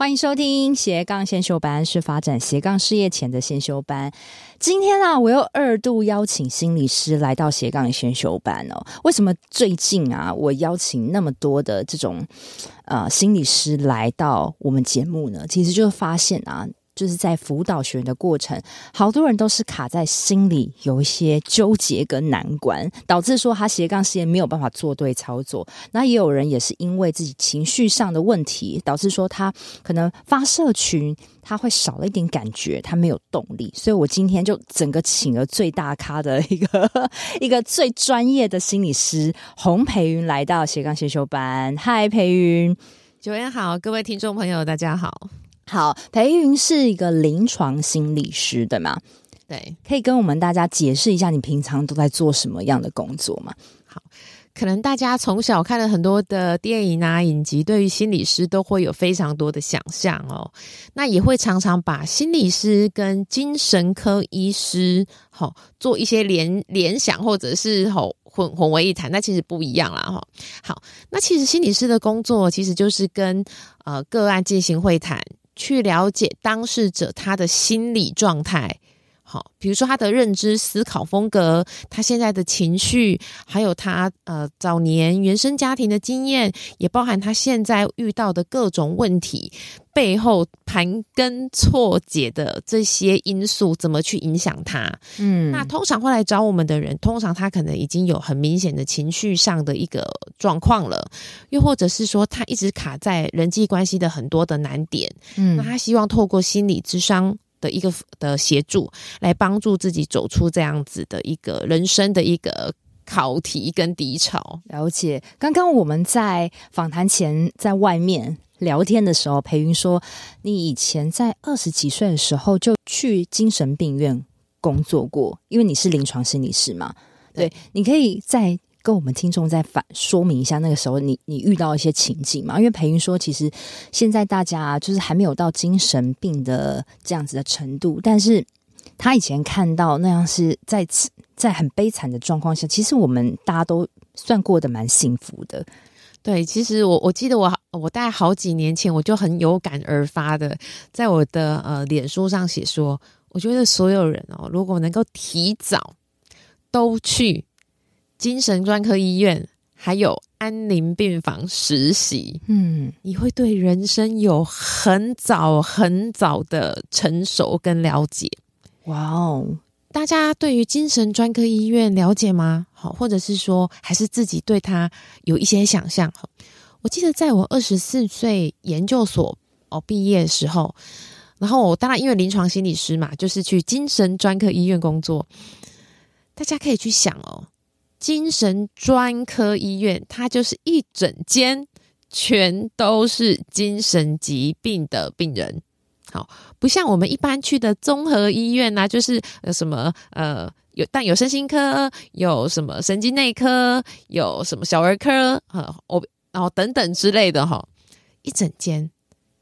欢迎收听斜杠先修班，是发展斜杠事业前的先修班。今天啊，我又二度邀请心理师来到斜杠先修班哦。为什么最近啊，我邀请那么多的这种呃心理师来到我们节目呢？其实就发现啊。就是在辅导学员的过程，好多人都是卡在心里有一些纠结跟难关，导致说他斜杠事业没有办法做对操作。那也有人也是因为自己情绪上的问题，导致说他可能发社群他会少了一点感觉，他没有动力。所以我今天就整个请了最大咖的一个 一个最专业的心理师洪培云来到斜杠先修班。嗨，培云，九月好，各位听众朋友，大家好。好，裴云是一个临床心理师，对吗？对，可以跟我们大家解释一下你平常都在做什么样的工作吗？好，可能大家从小看了很多的电影啊、影集，对于心理师都会有非常多的想象哦。那也会常常把心理师跟精神科医师好、哦、做一些联联想，或者是好、哦、混混为一谈。那其实不一样啦哈、哦。好，那其实心理师的工作其实就是跟呃个案进行会谈。去了解当事者他的心理状态，好，比如说他的认知思考风格，他现在的情绪，还有他呃早年原生家庭的经验，也包含他现在遇到的各种问题背后盘根错节的这些因素，怎么去影响他？嗯，那通常会来找我们的人，通常他可能已经有很明显的情绪上的一个状况了，又或者是说他一直卡在人际关系的很多的难点，嗯，那他希望透过心理智商的一个的协助，来帮助自己走出这样子的一个人生的一个考题跟低潮。了解，刚刚我们在访谈前在外面。聊天的时候，培云说：“你以前在二十几岁的时候就去精神病院工作过，因为你是临床心理师嘛。对，对，你可以再跟我们听众再反说明一下那个时候你你遇到一些情景嘛？因为培云说，其实现在大家就是还没有到精神病的这样子的程度，但是他以前看到那样是在在很悲惨的状况下，其实我们大家都算过得蛮幸福的。”对，其实我我记得我我大概好几年前我就很有感而发的，在我的呃脸书上写说，我觉得所有人哦，如果能够提早都去精神专科医院，还有安宁病房实习，嗯，你会对人生有很早很早的成熟跟了解。哇哦！大家对于精神专科医院了解吗？好，或者是说，还是自己对他有一些想象？我记得在我二十四岁研究所哦毕业的时候，然后我当然因为临床心理师嘛，就是去精神专科医院工作。大家可以去想哦，精神专科医院它就是一整间全都是精神疾病的病人。好，不像我们一般去的综合医院呐、啊，就是呃什么呃有，但有身心科，有什么神经内科，有什么小儿科，呃，我然后等等之类的哈，一整间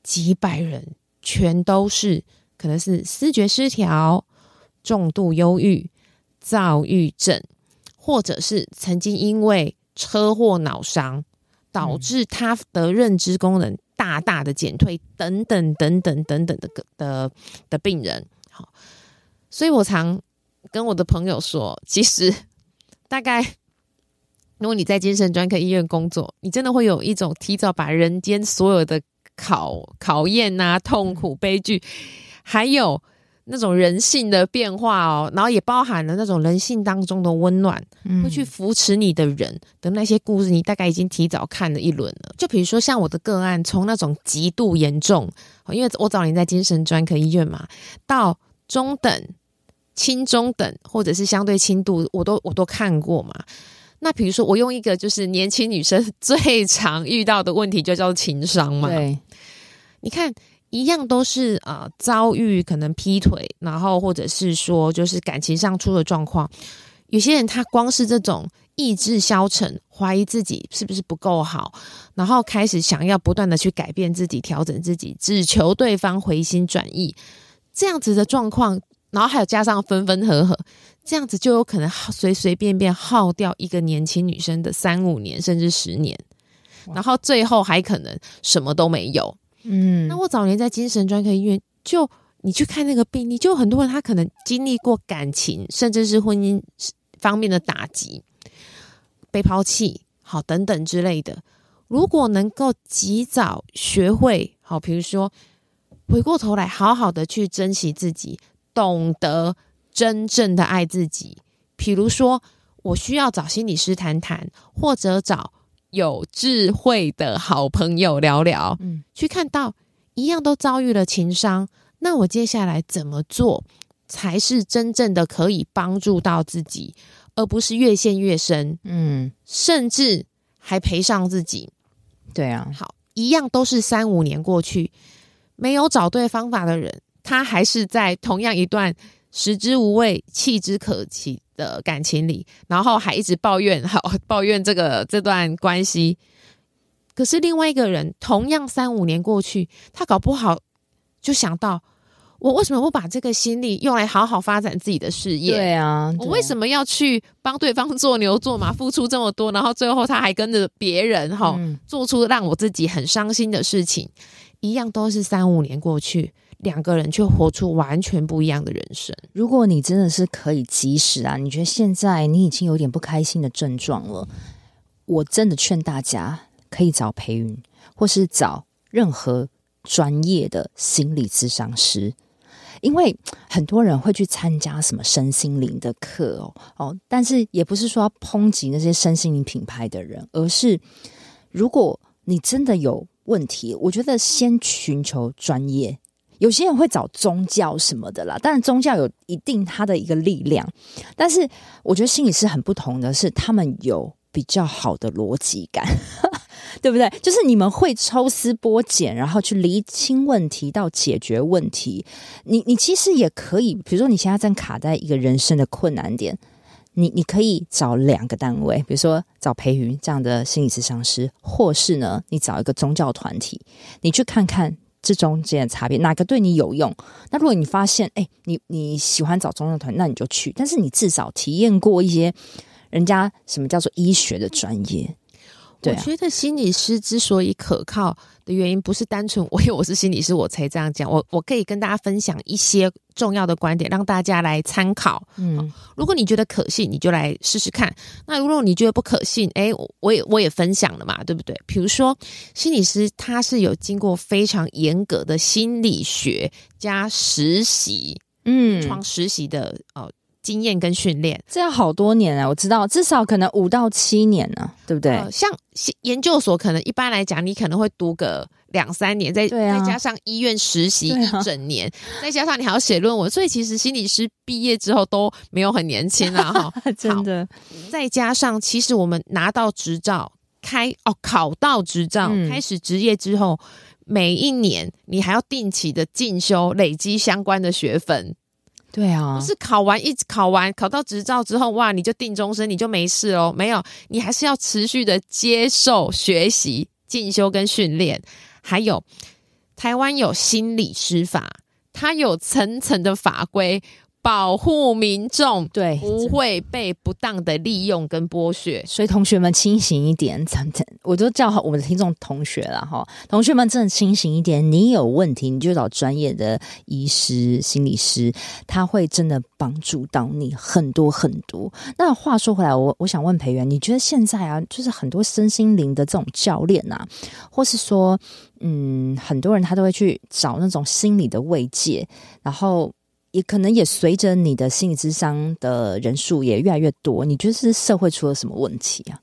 几百人，全都是可能是思觉失调、重度忧郁、躁郁症，或者是曾经因为车祸脑伤导致他的认知功能。大大的减退，等等等等等等的的的病人，好，所以我常跟我的朋友说，其实大概如果你在精神专科医院工作，你真的会有一种提早把人间所有的考考验啊、痛苦、悲剧，还有。那种人性的变化哦，然后也包含了那种人性当中的温暖，嗯，会去扶持你的人的那些故事，你大概已经提早看了一轮了。就比如说像我的个案，从那种极度严重，因为我早年在精神专科医院嘛，到中等、轻中等，或者是相对轻度，我都我都看过嘛。那比如说，我用一个就是年轻女生最常遇到的问题，就叫做情商嘛。对，你看。一样都是啊、呃，遭遇可能劈腿，然后或者是说就是感情上出了状况。有些人他光是这种意志消沉，怀疑自己是不是不够好，然后开始想要不断的去改变自己、调整自己，只求对方回心转意，这样子的状况，然后还有加上分分合合，这样子就有可能随随便便耗掉一个年轻女生的三五年甚至十年，然后最后还可能什么都没有。嗯，那我早年在精神专科医院，就你去看那个病例，就很多人他可能经历过感情甚至是婚姻方面的打击。被抛弃，好等等之类的。如果能够及早学会，好，比如说回过头来，好好的去珍惜自己，懂得真正的爱自己。比如说，我需要找心理师谈谈，或者找有智慧的好朋友聊聊，嗯，去看到一样都遭遇了情伤，那我接下来怎么做才是真正的可以帮助到自己？而不是越陷越深，嗯，甚至还赔上自己。对啊，好，一样都是三五年过去，没有找对方法的人，他还是在同样一段食之无味、弃之可惜的感情里，然后还一直抱怨，好 抱怨这个这段关系。可是另外一个人，同样三五年过去，他搞不好就想到。我为什么不把这个心力用来好好发展自己的事业？对啊，我为什么要去帮对方做牛做马，付出这么多，然后最后他还跟着别人哈，嗯、做出让我自己很伤心的事情？一样都是三五年过去，两个人却活出完全不一样的人生。如果你真的是可以及时啊，你觉得现在你已经有点不开心的症状了，我真的劝大家可以找培云，或是找任何专业的心理咨商师。因为很多人会去参加什么身心灵的课哦哦，但是也不是说要抨击那些身心灵品牌的人，而是如果你真的有问题，我觉得先寻求专业。有些人会找宗教什么的啦，当然宗教有一定它的一个力量，但是我觉得心理师很不同的是，他们有比较好的逻辑感。对不对？就是你们会抽丝剥茧，然后去厘清问题到解决问题。你你其实也可以，比如说你现在正卡在一个人生的困难点，你你可以找两个单位，比如说找培云这样的心理咨商师，或是呢，你找一个宗教团体，你去看看这中间的差别，哪个对你有用？那如果你发现，哎，你你喜欢找中药团，那你就去。但是你至少体验过一些人家什么叫做医学的专业。对啊，我觉得心理师之所以可靠的原因，不是单纯我因为我是心理师我才这样讲。我我可以跟大家分享一些重要的观点，让大家来参考。嗯，如果你觉得可信，你就来试试看。那如果你觉得不可信，哎，我也我也分享了嘛，对不对？比如说，心理师他是有经过非常严格的心理学加实习，嗯，创实习的哦。经验跟训练，这要好多年啊！我知道，至少可能五到七年呢，对不对？呃、像研究所，可能一般来讲，你可能会读个两三年，再、啊、再加上医院实习一整年，啊、再加上你还要写论文，所以其实心理师毕业之后都没有很年轻啊！哈，真的。再加上，其实我们拿到执照，开哦考到执照，嗯、开始执业之后，每一年你还要定期的进修，累积相关的学分。对啊，不是考完一考完考到执照之后，哇，你就定终身，你就没事哦？没有，你还是要持续的接受学习、进修跟训练。还有，台湾有心理师法，它有层层的法规。保护民众，对，不会被不当的利用跟剥削，所以同学们清醒一点，真的，我就叫好我们的听众同学了哈，同学们真的清醒一点，你有问题你就找专业的医师、心理师，他会真的帮助到你很多很多。那话说回来，我我想问培元，你觉得现在啊，就是很多身心灵的这种教练啊，或是说，嗯，很多人他都会去找那种心理的慰藉，然后。也可能也随着你的心理智商的人数也越来越多，你觉得是社会出了什么问题啊？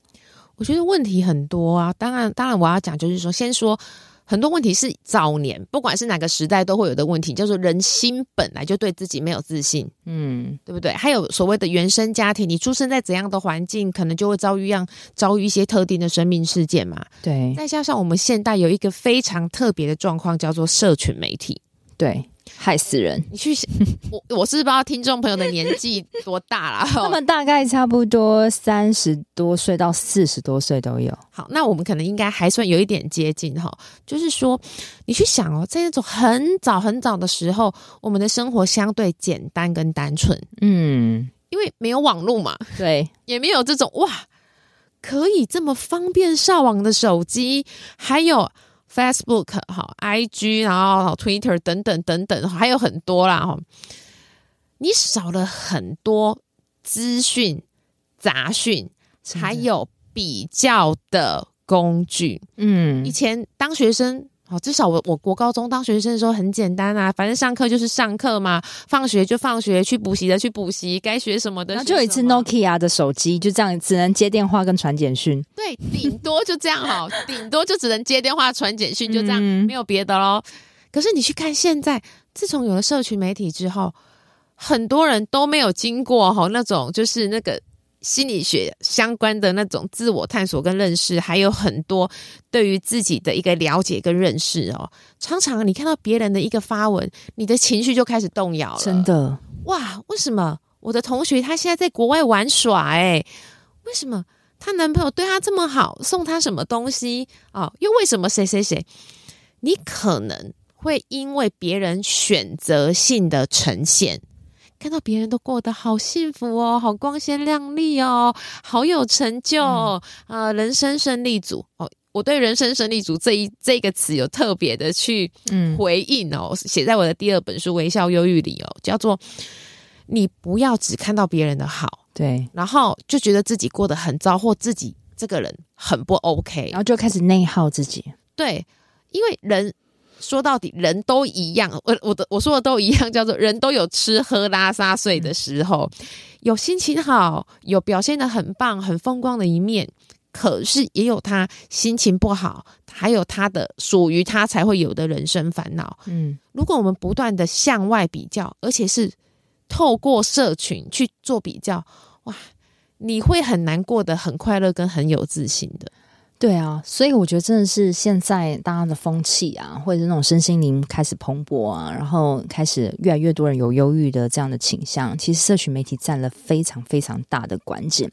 我觉得问题很多啊。当然，当然我要讲就是说，先说很多问题是早年不管是哪个时代都会有的问题，叫做人心本来就对自己没有自信，嗯，对不对？还有所谓的原生家庭，你出生在怎样的环境，可能就会遭遇样遭遇一些特定的生命事件嘛。对，再加上我们现代有一个非常特别的状况，叫做社群媒体，对。害死人！你去想，我我是不知道听众朋友的年纪多大啦。他们大概差不多三十多岁到四十多岁都有。好，那我们可能应该还算有一点接近哈。就是说，你去想哦，在那种很早很早的时候，我们的生活相对简单跟单纯，嗯，因为没有网络嘛，对，也没有这种哇，可以这么方便上网的手机，还有。Facebook 哈，IG 然后 Twitter 等等等等，还有很多啦哈。你少了很多资讯杂讯，还有比较的工具。嗯，以前当学生。好，至少我我国高中当学生的时候很简单啊，反正上课就是上课嘛，放学就放学，去补习的去补习，该学什么的。然后就有一次 Nokia 的手机，就这样只能接电话跟传简讯。对，顶多就这样哈，顶多就只能接电话传简讯，就这样，嗯、没有别的喽。可是你去看现在，自从有了社群媒体之后，很多人都没有经过哈那种就是那个。心理学相关的那种自我探索跟认识，还有很多对于自己的一个了解跟认识哦。常常你看到别人的一个发文，你的情绪就开始动摇了。真的哇？为什么我的同学他现在在国外玩耍？哎，为什么她男朋友对她这么好，送她什么东西哦？又为什么谁谁谁？你可能会因为别人选择性的呈现。看到别人都过得好幸福哦，好光鲜亮丽哦，好有成就啊、嗯呃，人生胜利组哦。我对“人生胜利组”这一这个词有特别的去回应哦，写、嗯、在我的第二本书《微笑忧郁》里哦，叫做“你不要只看到别人的好，对，然后就觉得自己过得很糟，或自己这个人很不 OK，然后就开始内耗自己。对，因为人。说到底，人都一样。我我的我说的都一样，叫做人都有吃喝拉撒睡的时候，有心情好，有表现的很棒、很风光的一面。可是也有他心情不好，还有他的属于他才会有的人生烦恼。嗯，如果我们不断的向外比较，而且是透过社群去做比较，哇，你会很难过的很快乐跟很有自信的。对啊，所以我觉得真的是现在大家的风气啊，或者是那种身心灵开始蓬勃啊，然后开始越来越多人有忧郁的这样的倾向，其实社群媒体占了非常非常大的关键。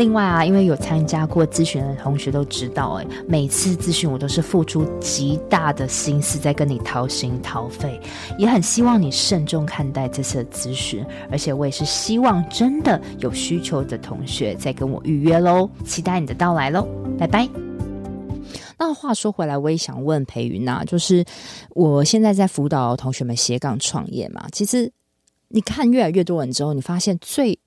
另外啊，因为有参加过咨询的同学都知道，哎，每次咨询我都是付出极大的心思在跟你掏心掏肺，也很希望你慎重看待这次的咨询，而且我也是希望真的有需求的同学再跟我预约喽，期待你的到来喽，拜拜。那话说回来，我也想问培云呐，就是我现在在辅导同学们斜杠创业嘛，其实你看越来越多人之后，你发现最。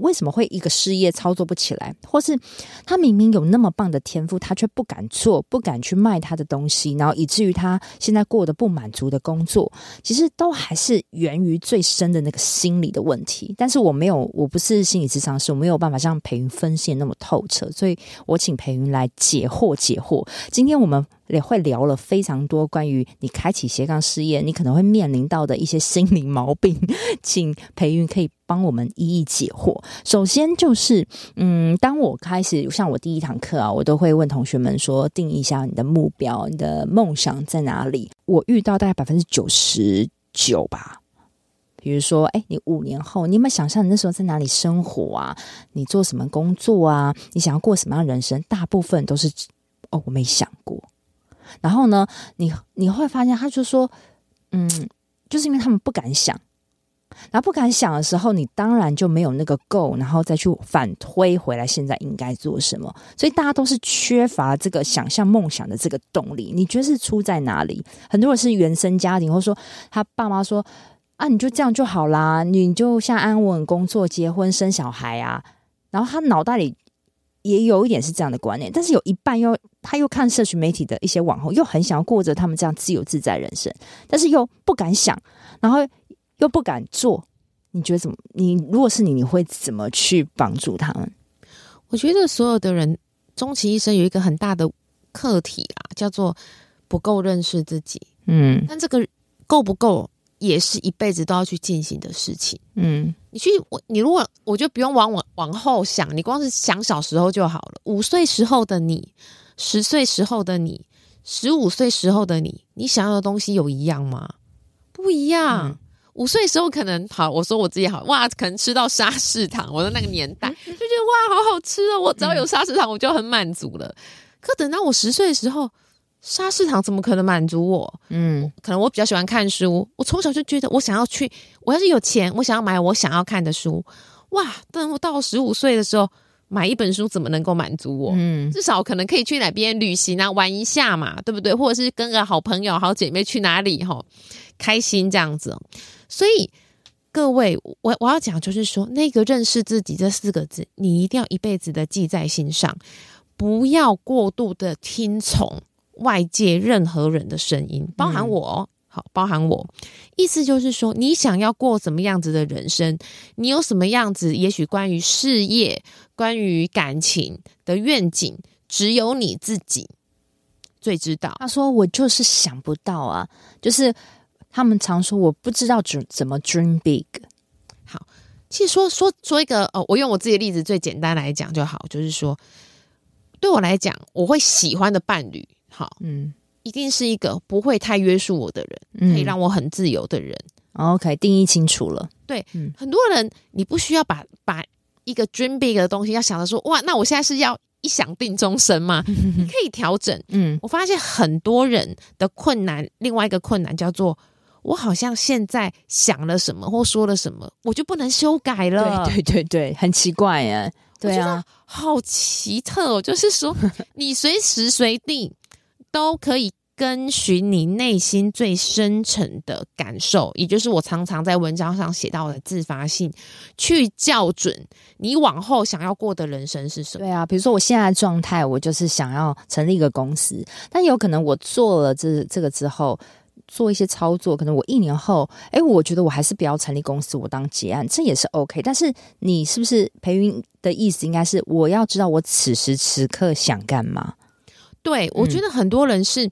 为什么会一个事业操作不起来，或是他明明有那么棒的天赋，他却不敢做，不敢去卖他的东西，然后以至于他现在过得不满足的工作，其实都还是源于最深的那个心理的问题。但是我没有，我不是心理咨商师，我没有办法像培云分析那么透彻，所以我请培云来解惑解惑。今天我们。也会聊了非常多关于你开启斜杠事业，你可能会面临到的一些心理毛病，请培云可以帮我们一一解惑。首先就是，嗯，当我开始像我第一堂课啊，我都会问同学们说，定一下你的目标，你的梦想在哪里？我遇到大概百分之九十九吧。比如说，哎，你五年后，你有没有想象你那时候在哪里生活啊？你做什么工作啊？你想要过什么样的人生？大部分都是，哦，我没想过。然后呢，你你会发现，他就说，嗯，就是因为他们不敢想，然后不敢想的时候，你当然就没有那个 go，然后再去反推回来，现在应该做什么。所以大家都是缺乏这个想象梦想的这个动力。你觉得是出在哪里？很多人是原生家庭，或者说他爸妈说啊，你就这样就好啦，你就像安稳工作、结婚、生小孩啊。然后他脑袋里也有一点是这样的观念，但是有一半又他又看社群媒体的一些网红，又很想要过着他们这样自由自在人生，但是又不敢想，然后。又不敢做，你觉得怎么？你如果是你，你会怎么去帮助他们？我觉得所有的人终其一生有一个很大的课题啊，叫做不够认识自己。嗯，但这个够不够，也是一辈子都要去进行的事情。嗯，你去我，你如果我就不用往往往后想，你光是想小时候就好了。五岁时候的你，十岁时候的你，十五岁时候的你，你想要的东西有一样吗？不一样。嗯五岁时候可能好，我说我自己好哇，可能吃到沙士糖，我的那个年代 就觉得哇，好好吃哦！我只要有沙士糖，我就很满足了。可等到我十岁的时候，沙士糖怎么可能满足我？嗯，可能我比较喜欢看书，我从小就觉得我想要去，我要是有钱，我想要买我想要看的书。哇，等我到十五岁的时候，买一本书怎么能够满足我？嗯，至少可能可以去哪边旅行啊，玩一下嘛，对不对？或者是跟个好朋友、好姐妹去哪里哈，开心这样子。所以，各位，我我要讲就是说，那个认识自己这四个字，你一定要一辈子的记在心上，不要过度的听从外界任何人的声音，包含我，好，包含我。意思就是说，你想要过什么样子的人生，你有什么样子，也许关于事业、关于感情的愿景，只有你自己最知道。他说：“我就是想不到啊，就是。”他们常说我不知道怎怎么 dream big。好，其实说说说一个哦，我用我自己的例子最简单来讲就好，就是说，对我来讲，我会喜欢的伴侣，好，嗯，一定是一个不会太约束我的人，嗯，可以让我很自由的人。OK，定义清楚了。对，嗯，很多人你不需要把把一个 dream big 的东西要想着说，哇，那我现在是要一想定终身吗？你可以调整。嗯，我发现很多人的困难，另外一个困难叫做。我好像现在想了什么或说了什么，我就不能修改了。对对对对，很奇怪耶。对啊，好奇特哦。就是说，你随时随地都可以跟随你内心最深层的感受，也就是我常常在文章上写到的自发性，去校准你往后想要过的人生是什么。对啊，比如说我现在状态，我就是想要成立一个公司，但有可能我做了这这个之后。做一些操作，可能我一年后，哎，我觉得我还是不要成立公司，我当结案，这也是 OK。但是你是不是培云的意思？应该是我要知道我此时此刻想干嘛？对，我觉得很多人是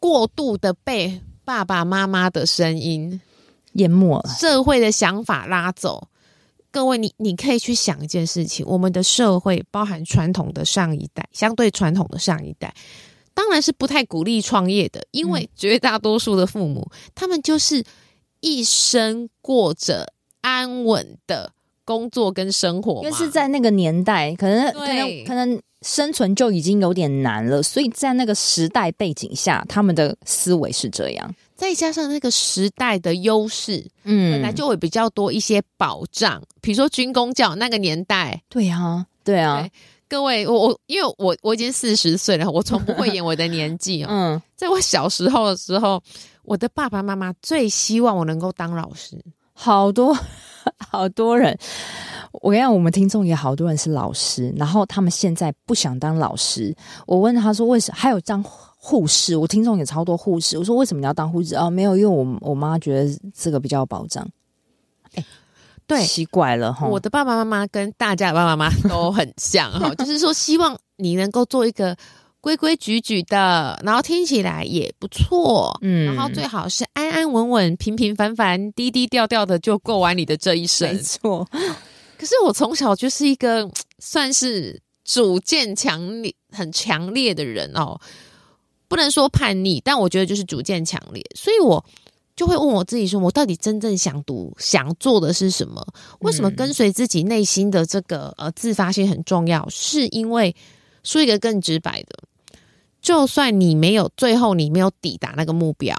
过度的被爸爸妈妈的声音淹没了，社会的想法拉走。各位，你你可以去想一件事情：我们的社会包含传统的上一代，相对传统的上一代。当然是不太鼓励创业的，因为绝大多数的父母，嗯、他们就是一生过着安稳的工作跟生活，因为是在那个年代，可能可能可能生存就已经有点难了，所以在那个时代背景下，他们的思维是这样，再加上那个时代的优势，嗯，本来就会比较多一些保障，比如说军工教那个年代，对啊，对啊。对。各位，我我因为我我已经四十岁了，我从不会演我的年纪哦。嗯，在我小时候的时候，我的爸爸妈妈最希望我能够当老师。好多 好多人，我跟你讲，我们听众也好多人是老师，然后他们现在不想当老师。我问他说为什么？还有当护士，我听众也超多护士。我说为什么你要当护士？哦，没有，因为我我妈觉得这个比较有保障。哎。对，奇怪了哈！我的爸爸妈妈跟大家的爸爸妈妈都很像哈，就是说希望你能够做一个规规矩矩的，然后听起来也不错，嗯，然后最好是安安稳稳、平平凡凡、低低调调的就过完你的这一生。没错，可是我从小就是一个 算是主见强烈、很强烈的人哦，不能说叛逆，但我觉得就是主见强烈，所以我。就会问我自己说：“我到底真正想读、想做的是什么？为什么跟随自己内心的这个呃自发性很重要？是因为说一个更直白的，就算你没有最后你没有抵达那个目标，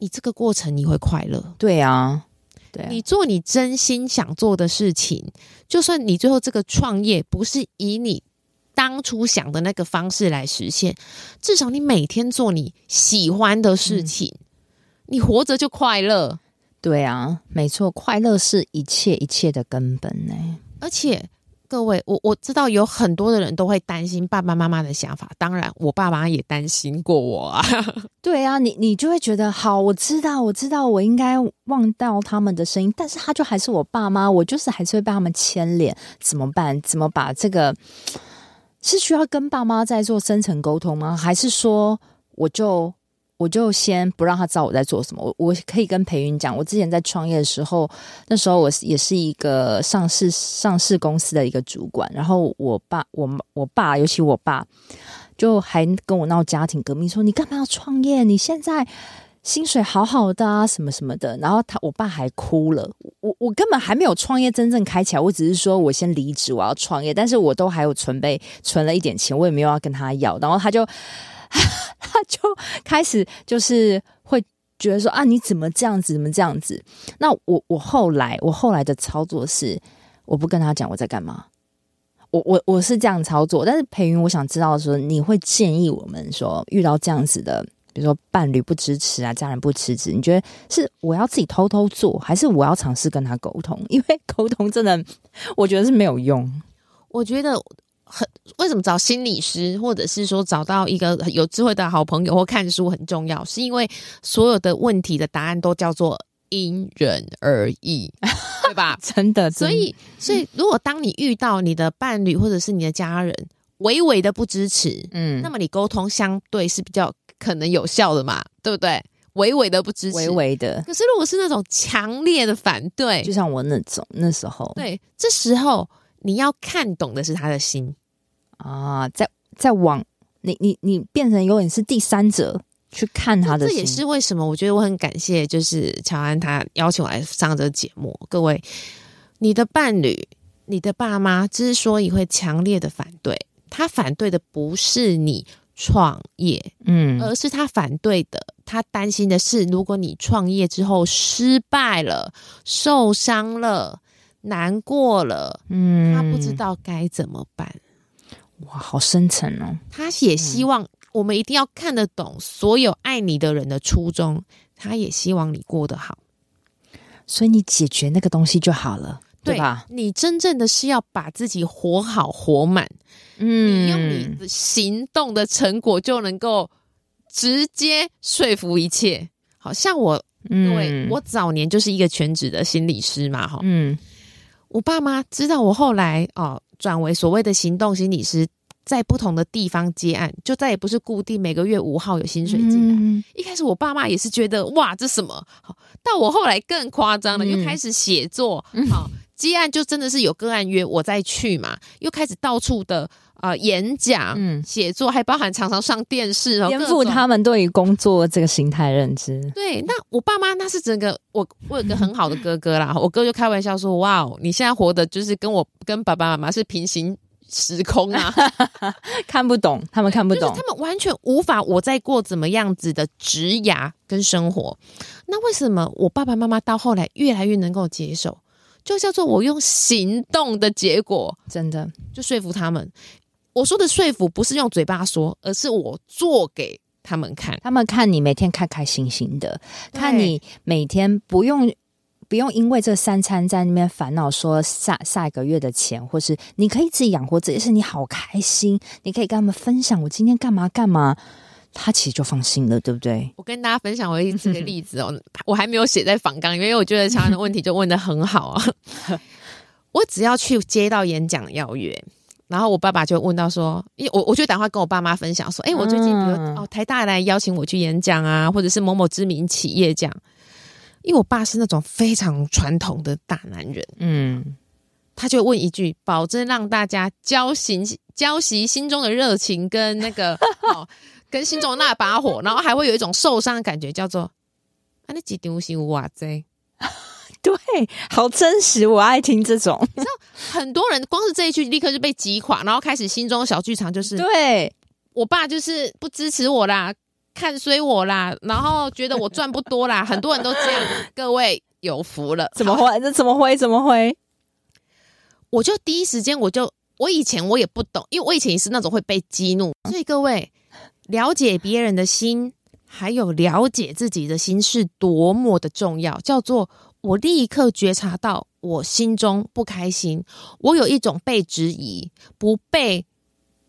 你这个过程你会快乐。对啊，对啊，你做你真心想做的事情，就算你最后这个创业不是以你当初想的那个方式来实现，至少你每天做你喜欢的事情，嗯、你活着就快乐。对啊，没错，快乐是一切一切的根本呢。而且。各位，我我知道有很多的人都会担心爸爸妈妈的想法，当然我爸妈也担心过我啊。对啊，你你就会觉得好，我知道，我知道，我应该忘掉他们的声音，但是他就还是我爸妈，我就是还是会被他们牵连，怎么办？怎么把这个是需要跟爸妈在做深层沟通吗？还是说我就？我就先不让他知道我在做什么。我我可以跟培云讲，我之前在创业的时候，那时候我也是一个上市上市公司的一个主管。然后我爸我我爸，尤其我爸，就还跟我闹家庭革命，说你干嘛要创业？你现在薪水好好的啊，什么什么的。然后他我爸还哭了。我我根本还没有创业真正开起来，我只是说我先离职，我要创业。但是我都还有存备，存了一点钱，我也没有要跟他要。然后他就。就开始就是会觉得说啊，你怎么这样子？怎么这样子？那我我后来我后来的操作是，我不跟他讲我在干嘛。我我我是这样操作，但是培云，我想知道说，你会建议我们说，遇到这样子的，比如说伴侣不支持啊，家人不支持，你觉得是我要自己偷偷做，还是我要尝试跟他沟通？因为 沟通真的，我觉得是没有用。我觉得。很为什么找心理师，或者是说找到一个有智慧的好朋友或看书很重要？是因为所有的问题的答案都叫做因人而异，对吧？真的，所以，所以如果当你遇到你的伴侣或者是你的家人微微的不支持，嗯，那么你沟通相对是比较可能有效的嘛，对不对？微微的不支持，微微的。可是如果是那种强烈的反对，就像我那种那时候，对，这时候。你要看懂的是他的心啊，在在往你你你变成有点是第三者去看他的心，这也是为什么我觉得我很感谢，就是乔安他邀请我来上这个节目。各位，你的伴侣、你的爸妈之所以会强烈的反对，他反对的不是你创业，嗯，而是他反对的，他担心的是，如果你创业之后失败了、受伤了。难过了，嗯，他不知道该怎么办。哇，好深沉哦！他也希望我们一定要看得懂所有爱你的人的初衷，他也希望你过得好，所以你解决那个东西就好了，对，吧？你真正的是要把自己活好活满，嗯，你用你的行动的成果就能够直接说服一切。好像我，嗯、我早年就是一个全职的心理师嘛，哈，嗯。我爸妈知道我后来哦转为所谓的行动心理师，在不同的地方接案，就再也不是固定每个月五号有薪水进来。嗯、一开始我爸妈也是觉得哇，这什么？好，到我后来更夸张了，又开始写作，好、嗯哦、接案就真的是有个案约我再去嘛，又开始到处的。啊、呃，演讲、嗯、写作，还包含常常上电视哦，颠覆他们对于工作这个形态认知。对，那我爸妈那是整个我，我有个很好的哥哥啦，我哥就开玩笑说：“哇哦，你现在活的就是跟我跟爸爸妈妈是平行时空啊，看不懂，他们看不懂，就是、他们完全无法我在过怎么样子的职涯跟生活。那为什么我爸爸妈妈到后来越来越能够接受？就叫做我用行动的结果，真的就说服他们。”我说的说服不是用嘴巴说，而是我做给他们看。他们看你每天开开心心的，看你每天不用不用因为这三餐在那边烦恼，说下下一个月的钱，或是你可以自己养活自己，是你好开心。你可以跟他们分享我今天干嘛干嘛，他其实就放心了，对不对？我跟大家分享我一个例子哦，我还没有写在访纲，因为我觉得常常的问题就问的很好啊。我只要去接到演讲邀约。然后我爸爸就问到说，因为我我就打电话跟我爸妈分享说，哎，我最近比如哦台大来邀请我去演讲啊，或者是某某知名企业讲，因为我爸是那种非常传统的大男人，嗯，他就问一句，保证让大家浇熄浇熄心中的热情跟那个哦跟心中的那把火，然后还会有一种受伤的感觉，叫做啊你几丢心哇塞。对，好真实，我爱听这种。你知道，很多人光是这一句，立刻就被击垮，然后开始心中的小剧场就是：对我爸就是不支持我啦，看衰我啦，然后觉得我赚不多啦，很多人都这样。各位，有福了。怎么回？这怎么回？怎么回？我就第一时间，我就我以前我也不懂，因为我以前也是那种会被激怒，所以各位了解别人的心，还有了解自己的心是多么的重要。叫做我立刻觉察到我心中不开心，我有一种被质疑、不被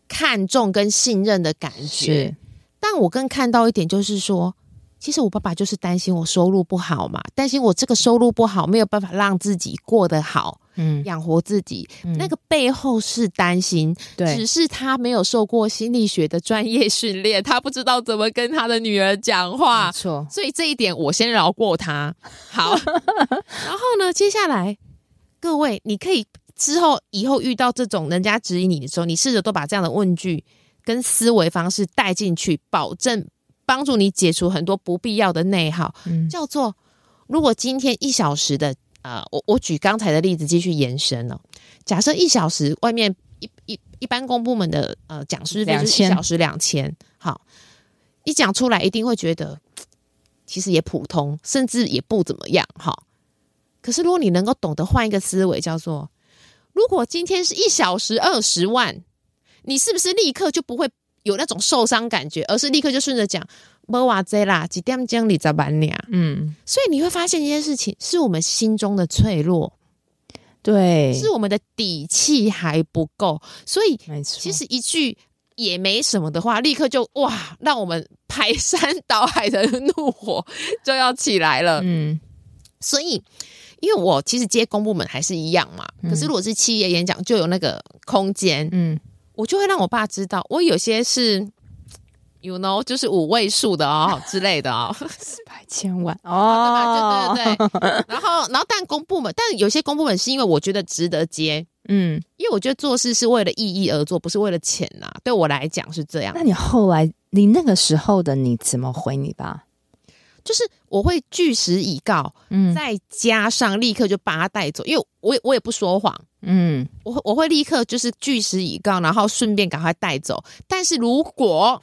看重跟信任的感觉。但我更看到一点，就是说。其实我爸爸就是担心我收入不好嘛，担心我这个收入不好，没有办法让自己过得好，嗯，养活自己。嗯、那个背后是担心，对，只是他没有受过心理学的专业训练，他不知道怎么跟他的女儿讲话，没错。所以这一点我先饶过他。好，然后呢，接下来各位，你可以之后以后遇到这种人家质疑你的时候，你试着都把这样的问句跟思维方式带进去，保证。帮助你解除很多不必要的内耗，嗯，叫做如果今天一小时的呃，我我举刚才的例子继续延伸哦。假设一小时外面一一一般公部门的呃讲师费是一小时两千，好，一讲出来一定会觉得其实也普通，甚至也不怎么样，哈。可是如果你能够懂得换一个思维，叫做如果今天是一小时二十万，你是不是立刻就不会？有那种受伤感觉，而是立刻就顺着讲，没哇这啦，几点钟你在班里啊？嗯，所以你会发现一件事情，是我们心中的脆弱，对，是我们的底气还不够，所以其实一句也没什么的话，立刻就哇，让我们排山倒海的怒火就要起来了。嗯，所以因为我其实接公部门还是一样嘛，嗯、可是如果是企业演讲，就有那个空间，嗯。我就会让我爸知道，我有些是，you know，就是五位数的哦之类的哦，四百千万哦，对吧？对对对。然后，然后，但公部门，但有些公部门是因为我觉得值得接，嗯，因为我觉得做事是为了意义而做，不是为了钱呐。对我来讲是这样。那你后来，你那个时候的你怎么回你爸？就是我会据实以告，嗯，再加上立刻就把他带走，因为我我也不说谎。嗯，我我会立刻就是据实以告，然后顺便赶快带走。但是如果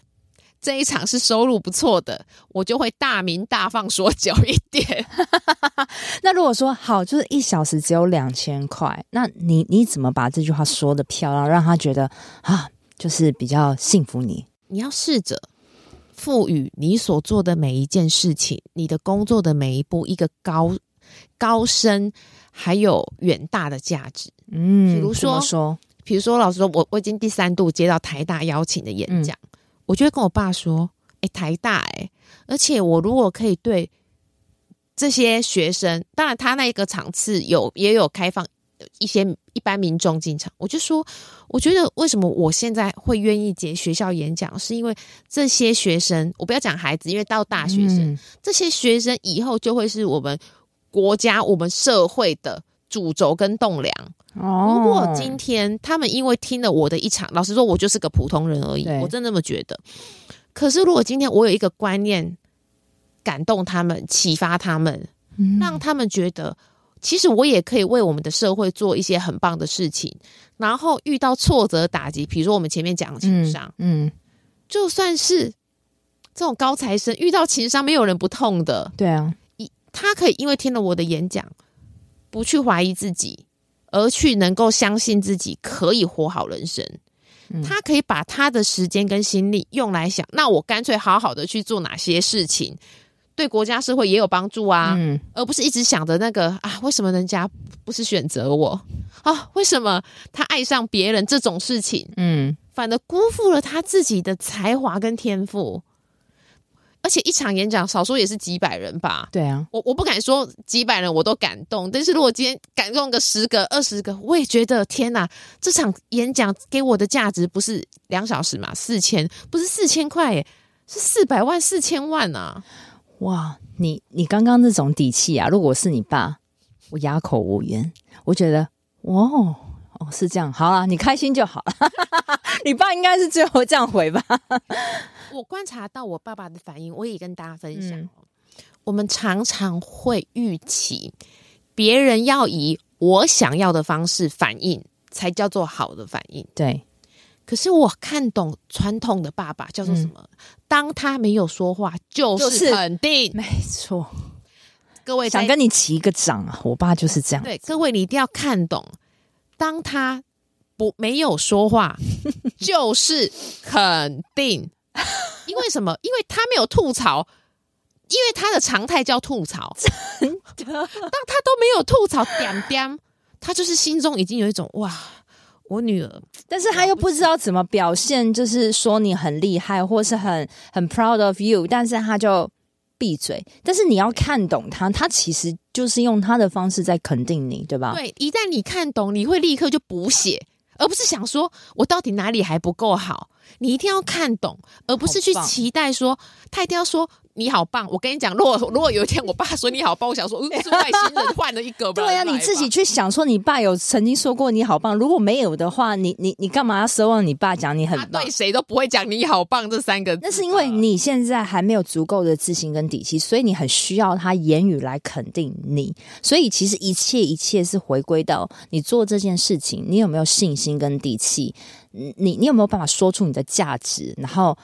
这一场是收入不错的，我就会大鸣大放说久一点。那如果说好，就是一小时只有两千块，那你你怎么把这句话说的漂亮，让他觉得啊，就是比较幸福你？你要试着赋予你所做的每一件事情，你的工作的每一步一个高高深还有远大的价值。嗯，比如说，说，比如说，老实说，我我已经第三度接到台大邀请的演讲，嗯、我就会跟我爸说：“哎、欸，台大、欸，哎，而且我如果可以对这些学生，当然他那一个场次有也有开放一些一般民众进场，我就说，我觉得为什么我现在会愿意接学校演讲，是因为这些学生，我不要讲孩子，因为到大学生，嗯、这些学生以后就会是我们国家、我们社会的主轴跟栋梁。”如果今天他们因为听了我的一场，老实说，我就是个普通人而已，我真的那么觉得。可是如果今天我有一个观念感动他们、启发他们，嗯、让他们觉得其实我也可以为我们的社会做一些很棒的事情，然后遇到挫折打击，比如说我们前面讲的情商，嗯，嗯。就算是这种高材生遇到情商，没有人不痛的，对啊，一他可以因为听了我的演讲，不去怀疑自己。而去能够相信自己可以活好人生，嗯、他可以把他的时间跟心力用来想，那我干脆好好的去做哪些事情，对国家社会也有帮助啊，嗯、而不是一直想着那个啊，为什么人家不是选择我啊？为什么他爱上别人这种事情，嗯，反而辜负了他自己的才华跟天赋。而且一场演讲，少说也是几百人吧。对啊，我我不敢说几百人我都感动，但是如果今天感动个十个、二十个，我也觉得天哪！这场演讲给我的价值不是两小时嘛，四千不是四千块耶，是四百万、四千万啊！哇，你你刚刚那种底气啊，如果是你爸，我哑口无言。我觉得，哇哦，是这样，好啊，你开心就好了。你爸应该是最后这样回吧？我观察到我爸爸的反应，我也跟大家分享。嗯、我们常常会预期别人要以我想要的方式反应，才叫做好的反应。对，可是我看懂传统的爸爸叫做什么？嗯、当他没有说话，就是肯定。没错，各位想跟你起一个掌啊！我爸就是这样。对，各位你一定要看懂，当他不没有说话，就是肯定。因为什么？因为他没有吐槽，因为他的常态叫吐槽。真的，当他都没有吐槽，点点，他就是心中已经有一种哇，我女儿，但是他又不知道怎么表现，就是说你很厉害，或是很很 proud of you，但是他就闭嘴。但是你要看懂他，他其实就是用他的方式在肯定你，对吧？对，一旦你看懂，你会立刻就补写，而不是想说我到底哪里还不够好。你一定要看懂，而不是去期待说他一定要说你好棒。我跟你讲，如果 如果有一天我爸说你好棒，我想说，嗯，是外星人换了一个吧。对呀、啊，你自己去想说，你爸有曾经说过你好棒。如果没有的话，你你你干嘛要奢望你爸讲你很棒？对谁都不会讲你好棒这三个字。那是因为你现在还没有足够的自信跟底气，所以你很需要他言语来肯定你。所以其实一切一切是回归到你做这件事情，你有没有信心跟底气？你你有没有办法说出你的价值？然后，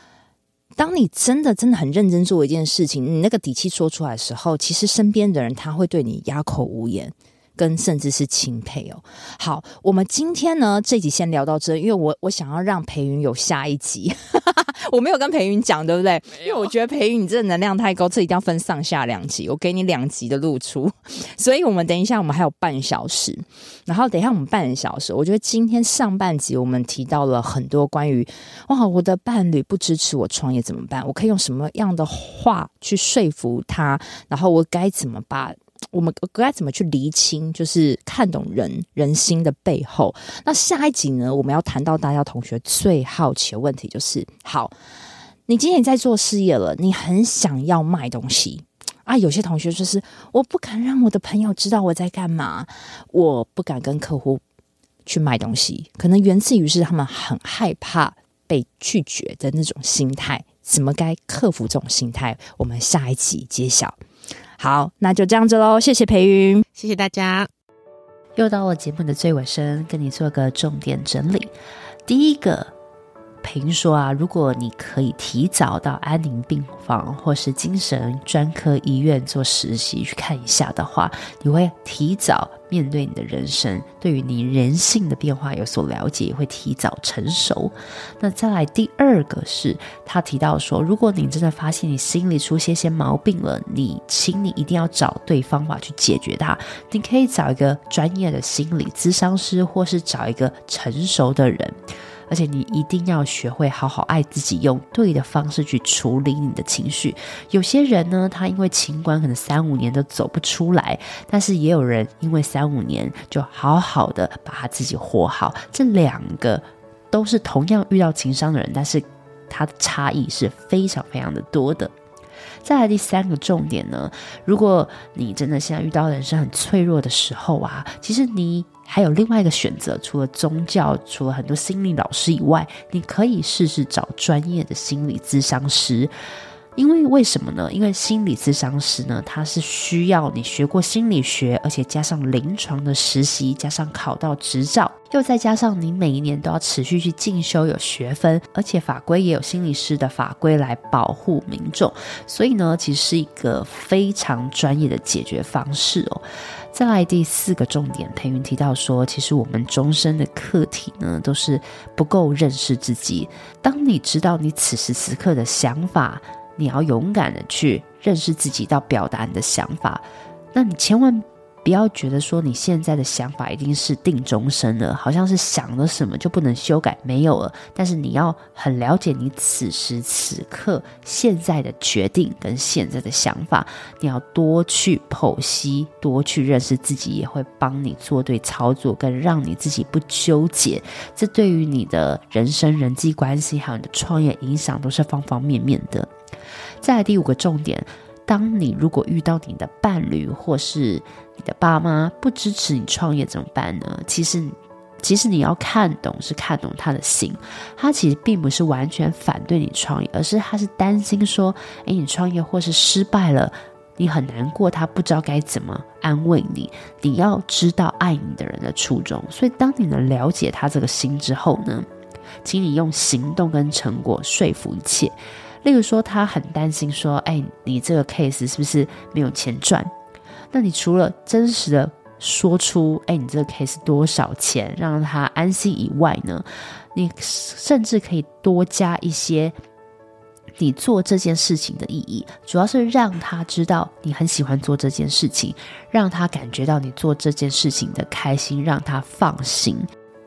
当你真的真的很认真做一件事情，你那个底气说出来的时候，其实身边的人他会对你哑口无言。跟甚至是钦佩哦。好，我们今天呢这集先聊到这，因为我我想要让培云有下一集，我没有跟培云讲，对不对？因为我觉得培云你这能量太高，这一定要分上下两集，我给你两集的露出。所以我们等一下，我们还有半小时，然后等一下我们半小时，我觉得今天上半集我们提到了很多关于哇，我的伴侣不支持我创业怎么办？我可以用什么样的话去说服他？然后我该怎么办？我们该怎么去厘清，就是看懂人人心的背后？那下一集呢？我们要谈到大家同学最好奇的问题，就是：好，你今天在做事业了，你很想要卖东西啊。有些同学就是，我不敢让我的朋友知道我在干嘛，我不敢跟客户去卖东西，可能源自于是他们很害怕被拒绝的那种心态。怎么该克服这种心态？我们下一集揭晓。好，那就这样子喽。谢谢培云，谢谢大家。又到了节目的最尾声，跟你做个重点整理。第一个。平说啊，如果你可以提早到安宁病房或是精神专科医院做实习去看一下的话，你会提早面对你的人生，对于你人性的变化有所了解，也会提早成熟。那再来第二个是，他提到说，如果你真的发现你心里出现些毛病了，你请你一定要找对方法去解决它。你可以找一个专业的心理咨商师，或是找一个成熟的人。而且你一定要学会好好爱自己，用对的方式去处理你的情绪。有些人呢，他因为情关可能三五年都走不出来，但是也有人因为三五年就好好的把他自己活好。这两个都是同样遇到情伤的人，但是他的差异是非常非常的多的。再来第三个重点呢，如果你真的现在遇到人生很脆弱的时候啊，其实你还有另外一个选择，除了宗教，除了很多心理老师以外，你可以试试找专业的心理咨商师。因为为什么呢？因为心理咨商师呢，他是需要你学过心理学，而且加上临床的实习，加上考到执照，又再加上你每一年都要持续去进修有学分，而且法规也有心理师的法规来保护民众，所以呢，其实是一个非常专业的解决方式哦。再来第四个重点，培云提到说，其实我们终身的课题呢，都是不够认识自己。当你知道你此时此刻的想法，你要勇敢的去认识自己，到表达你的想法。那你千万不要觉得说你现在的想法一定是定终身的，好像是想了什么就不能修改，没有了。但是你要很了解你此时此刻现在的决定跟现在的想法，你要多去剖析，多去认识自己，也会帮你做对操作，跟让你自己不纠结。这对于你的人生、人际关系还有你的创业影响都是方方面面的。再来第五个重点，当你如果遇到你的伴侣或是你的爸妈不支持你创业怎么办呢？其实，其实你要看懂是看懂他的心，他其实并不是完全反对你创业，而是他是担心说，诶，你创业或是失败了，你很难过，他不知道该怎么安慰你。你要知道爱你的人的初衷，所以当你能了解他这个心之后呢，请你用行动跟成果说服一切。例如说，他很担心说：“哎，你这个 case 是不是没有钱赚？”那你除了真实的说出，哎，你这个 case 多少钱，让他安心以外呢，你甚至可以多加一些你做这件事情的意义，主要是让他知道你很喜欢做这件事情，让他感觉到你做这件事情的开心，让他放心。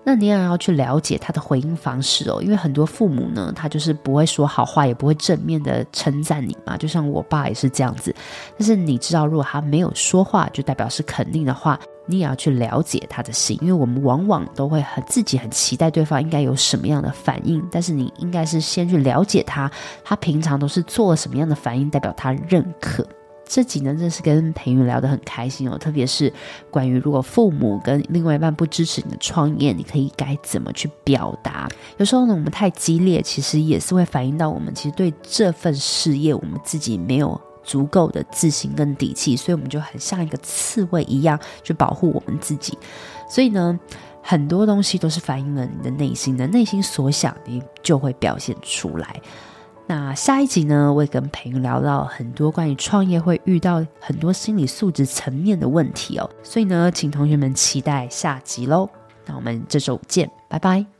那你也要去了解他的回应方式哦，因为很多父母呢，他就是不会说好话，也不会正面的称赞你嘛。就像我爸也是这样子。但是你知道，如果他没有说话，就代表是肯定的话，你也要去了解他的心，因为我们往往都会很自己很期待对方应该有什么样的反应，但是你应该是先去了解他，他平常都是做了什么样的反应，代表他认可。这几呢，真是跟培云聊得很开心哦，特别是关于如果父母跟另外一半不支持你的创业，你可以该怎么去表达？有时候呢，我们太激烈，其实也是会反映到我们其实对这份事业，我们自己没有足够的自信跟底气，所以我们就很像一个刺猬一样去保护我们自己。所以呢，很多东西都是反映了你的内心的内心所想，你就会表现出来。那下一集呢，我会跟培云聊到很多关于创业会遇到很多心理素质层面的问题哦，所以呢，请同学们期待下集喽。那我们这周五见，拜拜。